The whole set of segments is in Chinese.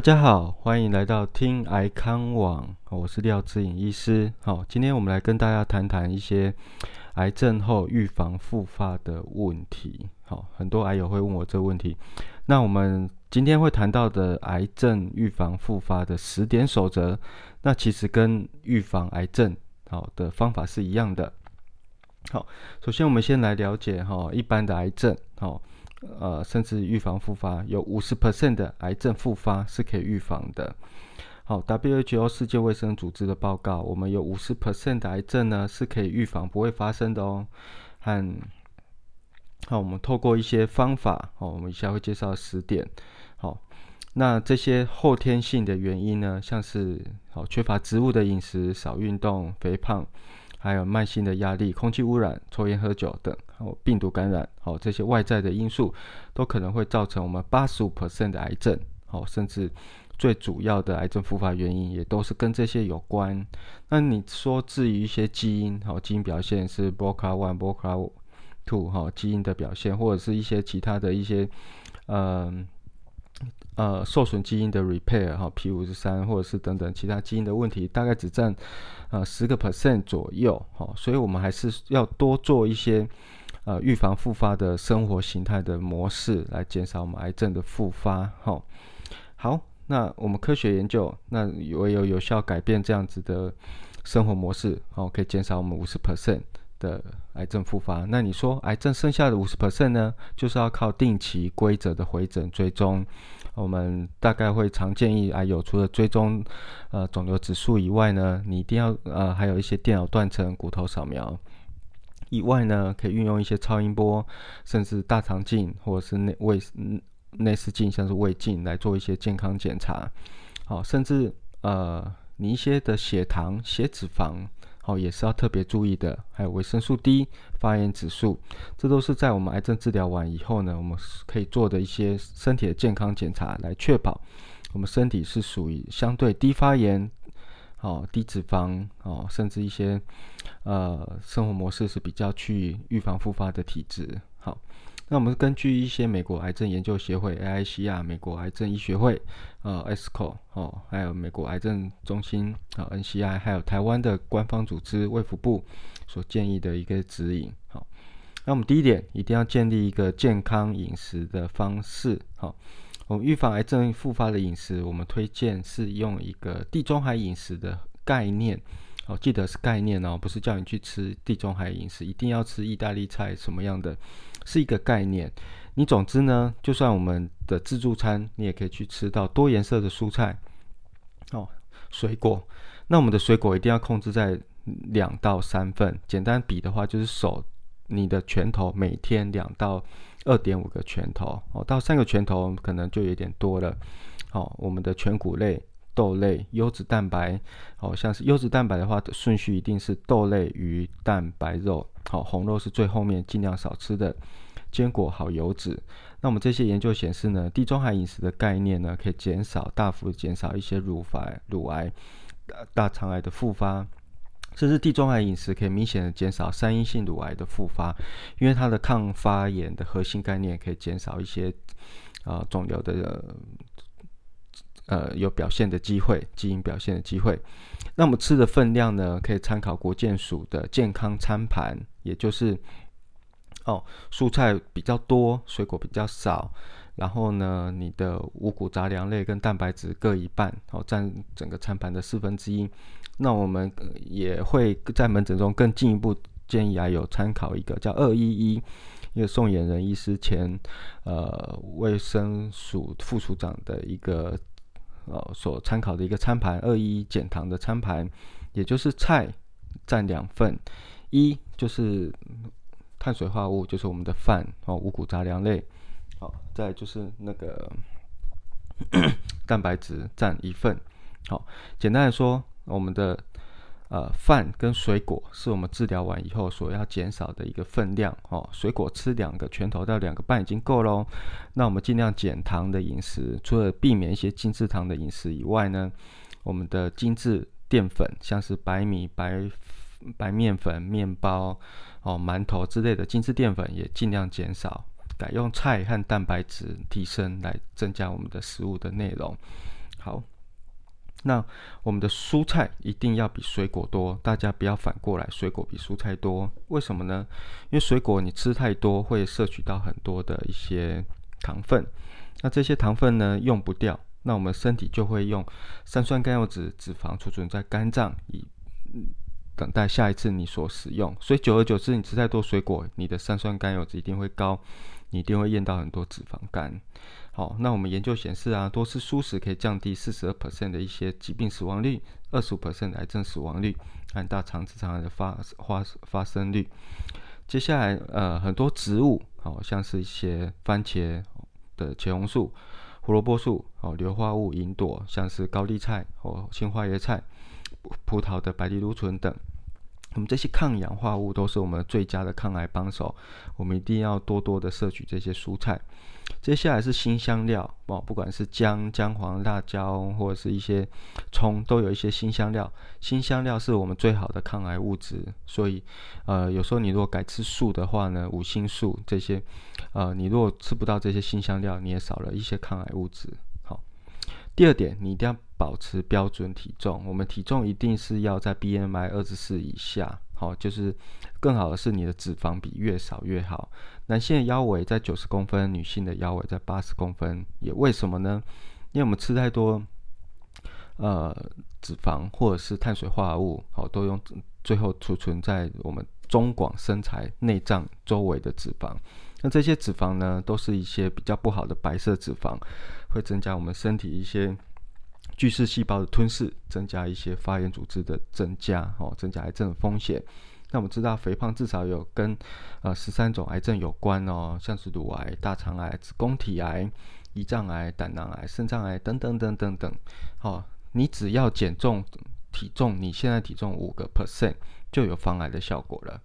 大家好，欢迎来到听癌康网，我是廖志颖医师。好，今天我们来跟大家谈谈一些癌症后预防复发的问题。好，很多癌友会问我这个问题。那我们今天会谈到的癌症预防复发的十点守则，那其实跟预防癌症好的方法是一样的。好，首先我们先来了解哈，一般的癌症，好。呃，甚至预防复发，有五十 percent 的癌症复发是可以预防的。好，WHO 世界卫生组织的报告，我们有五十 percent 的癌症呢是可以预防，不会发生的哦。和好，我们透过一些方法，好，我们以下会介绍十点。好，那这些后天性的原因呢，像是好缺乏植物的饮食、少运动、肥胖。还有慢性的压力、空气污染、抽烟喝酒等，哦，病毒感染，哦，这些外在的因素都可能会造成我们八十五 percent 的癌症，哦，甚至最主要的癌症复发原因也都是跟这些有关。那你说至于一些基因，哦，基因表现是 BRCA one、BRCA two，哈，基因的表现，或者是一些其他的一些，嗯。呃，受损基因的 repair 哈，P 五十三或者是等等其他基因的问题，大概只占呃十个 percent 左右哈，所以我们还是要多做一些呃预防复发的生活形态的模式，来减少我们癌症的复发哈。好，那我们科学研究，那唯有有效改变这样子的生活模式，好，可以减少我们五十 percent 的癌症复发。那你说癌症剩下的五十 percent 呢，就是要靠定期规则的回诊追踪。我们大概会常建议啊，有，除了追踪呃肿瘤指数以外呢，你一定要呃还有一些电脑断层、骨头扫描以外呢，可以运用一些超音波，甚至大肠镜或者是内胃内视镜，像是胃镜来做一些健康检查。好，甚至呃你一些的血糖、血脂肪。好，也是要特别注意的。还有维生素 D、发炎指数，这都是在我们癌症治疗完以后呢，我们可以做的一些身体的健康检查，来确保我们身体是属于相对低发炎、哦低脂肪、哦甚至一些呃生活模式是比较去预防复发的体质。好。那我们根据一些美国癌症研究协会 （AIC） 啊，美国癌症医学会（呃 ESCO） 哦，还有美国癌症中心（啊 NCI），还有台湾的官方组织卫福部所建议的一个指引。好，那我们第一点，一定要建立一个健康饮食的方式。好，我们预防癌症复发的饮食，我们推荐是用一个地中海饮食的概念。哦，记得是概念哦，不是叫你去吃地中海饮食，一定要吃意大利菜什么样的。是一个概念，你总之呢，就算我们的自助餐，你也可以去吃到多颜色的蔬菜，哦，水果。那我们的水果一定要控制在两到三份，简单比的话就是手你的拳头每天两到二点五个拳头，哦，到三个拳头可能就有点多了。好，我们的全谷类、豆类、优质蛋白，哦，像是优质蛋白的话，顺序一定是豆类、鱼、蛋、白肉。好，红肉是最后面尽量少吃的，坚果好油脂。那我们这些研究显示呢，地中海饮食的概念呢，可以减少大幅减少一些乳癌、乳癌、大肠癌的复发，甚至地中海饮食可以明显的减少三阴性乳癌的复发，因为它的抗发炎的核心概念可以减少一些啊肿瘤的呃有表现的机会，基因表现的机会。那么吃的分量呢，可以参考国健署的健康餐盘，也就是哦，蔬菜比较多，水果比较少，然后呢，你的五谷杂粮类跟蛋白质各一半，哦，占整个餐盘的四分之一。那我们也会在门诊中更进一步建议啊，有参考一个叫二一一，一个宋衍仁医师前呃卫生署副署长的一个。呃，所参考的一个餐盘，二一减糖的餐盘，也就是菜占两份，一就是碳水化合物，就是我们的饭哦，五谷杂粮类，好，再就是那个 蛋白质占一份，好，简单来说，我们的。呃，饭跟水果是我们治疗完以后所要减少的一个分量哦。水果吃两个拳头到两个半已经够喽。那我们尽量减糖的饮食，除了避免一些精制糖的饮食以外呢，我们的精制淀粉，像是白米、白白面粉、面包、哦馒头之类的精制淀粉也尽量减少，改用菜和蛋白质提升来增加我们的食物的内容。好，那我们的蔬菜一定要比水果多，大家不要反过来，水果比蔬菜多，为什么呢？因为水果你吃太多会摄取到很多的一些糖分，那这些糖分呢用不掉，那我们身体就会用三酸甘油脂脂肪储存在肝脏，以等待下一次你所使用。所以久而久之，你吃太多水果，你的三酸甘油脂一定会高，你一定会验到很多脂肪肝。好，那我们研究显示啊，多吃蔬食可以降低四十二 percent 的一些疾病死亡率，二十五 percent 癌症死亡率，和大肠直肠癌的发发发生率。接下来，呃，很多植物，好像是一些番茄的茄红素、胡萝卜素、哦，硫化物吲哚，像是高丽菜或青花椰菜、葡萄的白藜芦醇等。我们这些抗氧化物都是我们最佳的抗癌帮手，我们一定要多多的摄取这些蔬菜。接下来是新香料哦，不管是姜、姜黄、辣椒或者是一些葱，都有一些新香料。新香料是我们最好的抗癌物质，所以呃，有时候你如果改吃素的话呢，五星素这些，呃，你如果吃不到这些新香料，你也少了一些抗癌物质。好，第二点，你一定要保持标准体重，我们体重一定是要在 BMI 二十四以下。好，就是更好的是你的脂肪比越少越好。男性腰围在九十公分，女性的腰围在八十公分。也为什么呢？因为我们吃太多呃脂肪或者是碳水化合物，好都用最后储存在我们中广身材内脏周围的脂肪。那这些脂肪呢，都是一些比较不好的白色脂肪，会增加我们身体一些。巨噬细胞的吞噬，增加一些发炎组织的增加，哦，增加癌症的风险。那我们知道，肥胖至少有跟呃十三种癌症有关哦，像是乳癌、大肠癌、子宫体癌、胰脏癌、胆囊癌、肾脏癌等等等等等。哦，你只要减重体重，你现在体重五个 percent 就有防癌的效果了。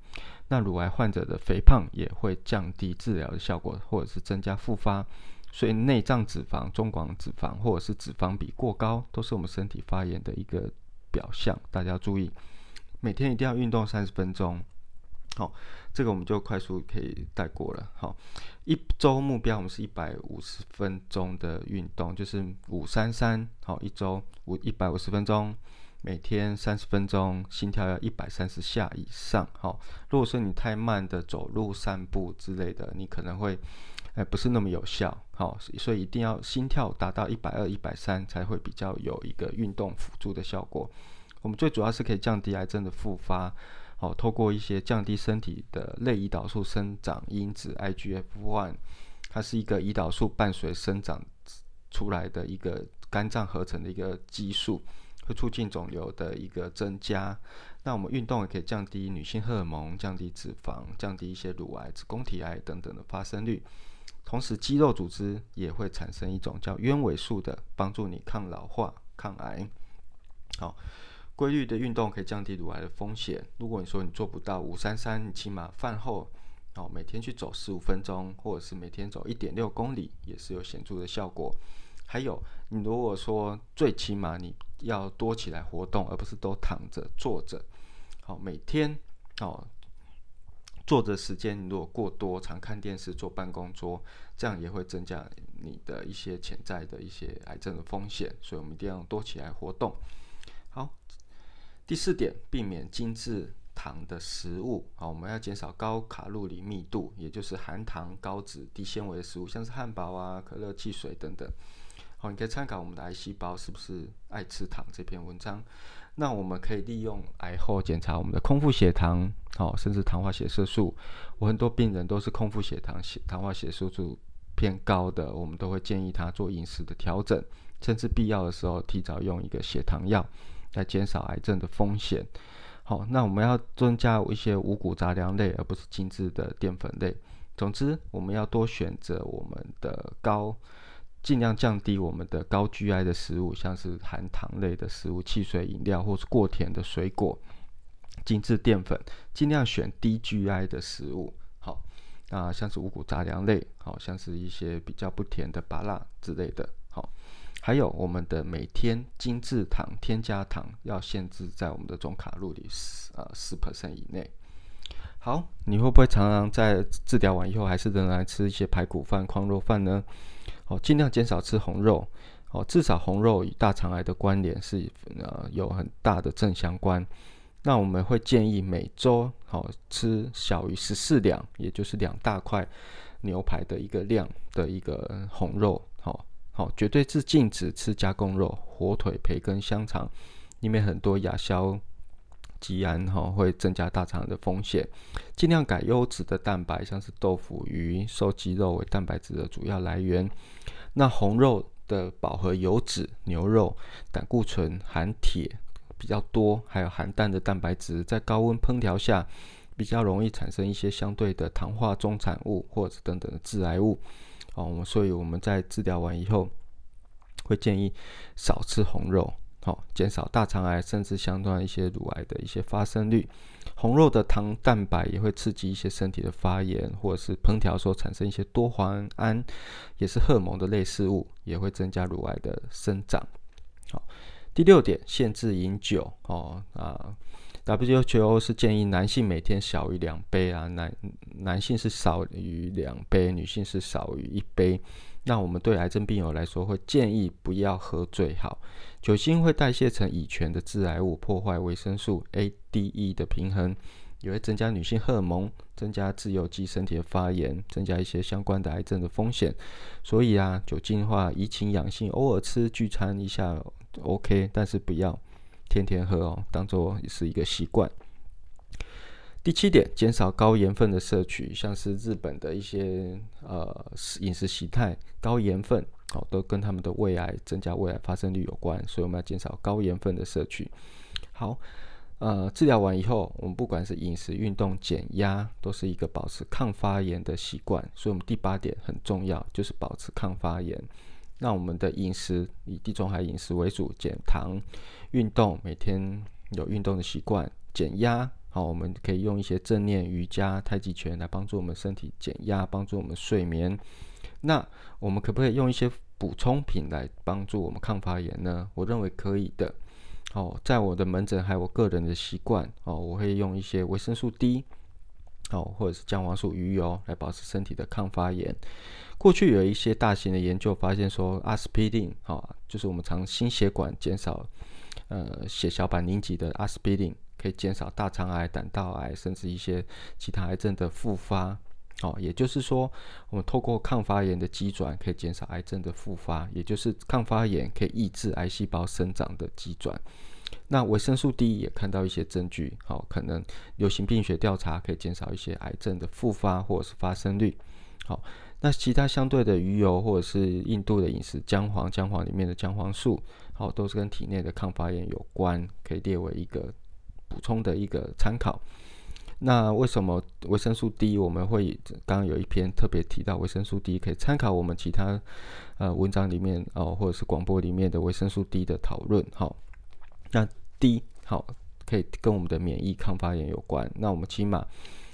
那乳癌患者的肥胖也会降低治疗的效果，或者是增加复发。所以内脏脂肪、中广脂肪或者是脂肪比过高，都是我们身体发炎的一个表象。大家要注意，每天一定要运动三十分钟。好，这个我们就快速可以带过了。好，一周目标我们是一百五十分钟的运动，就是五三三。好，一周五一百五十分钟，每天三十分钟，心跳要一百三十下以上。好，如果说你太慢的走路、散步之类的，你可能会。哎，不是那么有效，好，所以一定要心跳达到一百二、一百三才会比较有一个运动辅助的效果。我们最主要是可以降低癌症的复发，好，透过一些降低身体的类胰岛素生长因子 IGF-1，它是一个胰岛素伴随生长出来的一个肝脏合成的一个激素，会促进肿瘤的一个增加。那我们运动也可以降低女性荷尔蒙、降低脂肪、降低一些乳癌、子宫体癌等等的发生率。同时，肌肉组织也会产生一种叫鸢尾素的，帮助你抗老化、抗癌。好，规律的运动可以降低乳癌的风险。如果你说你做不到五三三，你起码饭后，哦，每天去走十五分钟，或者是每天走一点六公里，也是有显著的效果。还有，你如果说最起码你要多起来活动，而不是都躺着坐着。好，每天，哦。坐着时间如果过多，常看电视、坐办公桌，这样也会增加你的一些潜在的一些癌症的风险。所以，我们一定要多起来活动。好，第四点，避免精致糖的食物。好，我们要减少高卡路里密度，也就是含糖、高脂、低纤维的食物，像是汉堡啊、可乐、汽水等等。好，你可以参考我们的癌细胞是不是爱吃糖这篇文章。那我们可以利用癌后检查我们的空腹血糖，好，甚至糖化血色素。我很多病人都是空腹血糖、血糖化血色素偏高的，我们都会建议他做饮食的调整，甚至必要的时候提早用一个血糖药来减少癌症的风险。好，那我们要增加一些五谷杂粮类，而不是精致的淀粉类。总之，我们要多选择我们的高。尽量降低我们的高 GI 的食物，像是含糖类的食物、汽水、饮料，或是过甜的水果、精致淀粉，尽量选低 GI 的食物。好，那像是五谷杂粮类，好像是一些比较不甜的芭辣之类的。还有我们的每天精致糖添加糖要限制在我们的总卡路里四呃四 percent 以内。好，你会不会常常在治疗完以后，还是仍然吃一些排骨饭、矿肉饭呢？哦，尽量减少吃红肉，哦，至少红肉与大肠癌的关联是呃有很大的正相关。那我们会建议每周好吃小于十四两，也就是两大块牛排的一个量的一个红肉，好绝对是禁止吃加工肉，火腿、培根、香肠里面很多亚硝基胺哈会增加大肠的风险，尽量改优质的蛋白，像是豆腐、鱼、瘦鸡肉为蛋白质的主要来源。那红肉的饱和油脂，牛肉、胆固醇、含铁。比较多，还有含氮的蛋白质，在高温烹调下，比较容易产生一些相对的糖化中产物或者等等的致癌物。哦，所以我们在治疗完以后，会建议少吃红肉，好，减少大肠癌甚至相关一些乳癌的一些发生率。红肉的糖蛋白也会刺激一些身体的发炎，或者是烹调所产生一些多环胺，也是荷尔蒙的类似物，也会增加乳癌的生长。好。第六点，限制饮酒哦啊，WHO 是建议男性每天小于两杯啊，男男性是少于两杯，女性是少于一杯。那我们对癌症病友来说，会建议不要喝最好。酒精会代谢成乙醛的致癌物，破坏维生素 A、D、E 的平衡，也会增加女性荷尔蒙，增加自由基身体的发炎，增加一些相关的癌症的风险。所以啊，酒精的话怡情养性，偶尔吃聚餐一下。OK，但是不要天天喝哦，当做是一个习惯。第七点，减少高盐分的摄取，像是日本的一些呃饮食习态，高盐分哦，都跟他们的胃癌增加胃癌发生率有关，所以我们要减少高盐分的摄取。好，呃，治疗完以后，我们不管是饮食、运动、减压，都是一个保持抗发炎的习惯。所以，我们第八点很重要，就是保持抗发炎。那我们的饮食以地中海饮食为主，减糖、运动，每天有运动的习惯，减压。好，我们可以用一些正念、瑜伽、太极拳来帮助我们身体减压，帮助我们睡眠。那我们可不可以用一些补充品来帮助我们抗发炎呢？我认为可以的。哦，在我的门诊还有我个人的习惯哦，我会用一些维生素 D，哦，或者是姜黄素、鱼油来保持身体的抗发炎。过去有一些大型的研究发现说，阿司匹林，哈，就是我们常心血管减少，呃，血小板凝集的阿司匹林，可以减少大肠癌、胆道癌，甚至一些其他癌症的复发。哦，也就是说，我们透过抗发炎的机转，可以减少癌症的复发，也就是抗发炎可以抑制癌细胞生长的机转。那维生素 D 也看到一些证据，好，可能流行病学调查可以减少一些癌症的复发或者是发生率。好。那其他相对的鱼油或者是印度的饮食，姜黄、姜黄里面的姜黄素，好，都是跟体内的抗发炎有关，可以列为一个补充的一个参考。那为什么维生素 D 我们会刚刚有一篇特别提到维生素 D 可以参考我们其他呃文章里面哦，或者是广播里面的维生素 D 的讨论？好，那 D 好可以跟我们的免疫抗发炎有关。那我们起码。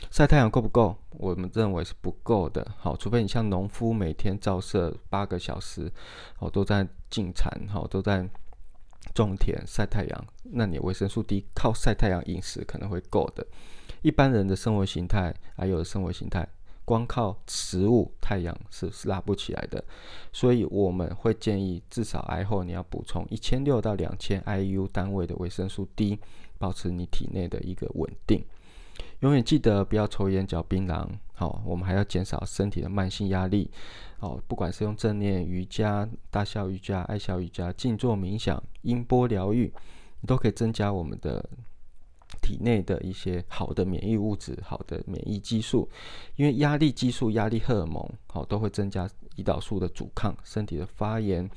晒太阳够不够？我们认为是不够的。好，除非你像农夫每天照射八个小时，哦，都在进产，好，都在种田晒太阳，那你维生素 D 靠晒太阳饮食可能会够的。一般人的生活形态，还有生活形态，光靠食物、太阳是拉不起来的。所以我们会建议，至少癌后你要补充一千六到两千 IU 单位的维生素 D，保持你体内的一个稳定。永远记得不要抽烟、嚼槟榔。好，我们还要减少身体的慢性压力。好，不管是用正念瑜伽、大笑瑜伽、爱笑瑜伽、静坐冥想、音波疗愈，都可以增加我们的体内的一些好的免疫物质、好的免疫激素。因为压力激素、压力荷尔蒙，好，都会增加胰岛素的阻抗，身体的发炎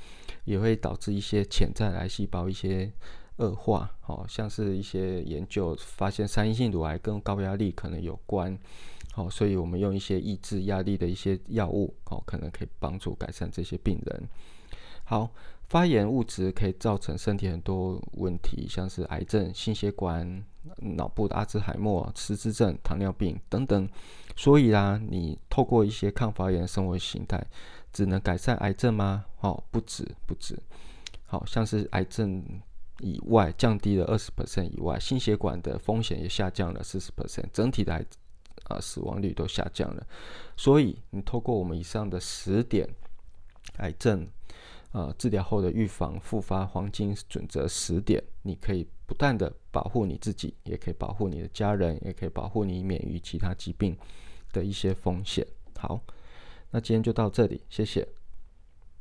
也会导致一些潜在癌细胞一些。恶化，好像是一些研究发现，三阴性乳癌跟高压力可能有关，好，所以我们用一些抑制压力的一些药物，好，可能可以帮助改善这些病人。好，发炎物质可以造成身体很多问题，像是癌症、心血管、脑部的阿兹海默、失智症、糖尿病等等。所以啦，你透过一些抗发炎生活形态，只能改善癌症吗？哦，不止，不止，好像是癌症。以外降低了二十 percent 以外，心血管的风险也下降了四十 percent，整体的癌啊死亡率都下降了。所以你透过我们以上的十点癌症呃治疗后的预防复发黄金准则十点，你可以不断的保护你自己，也可以保护你的家人，也可以保护你免于其他疾病的一些风险。好，那今天就到这里，谢谢。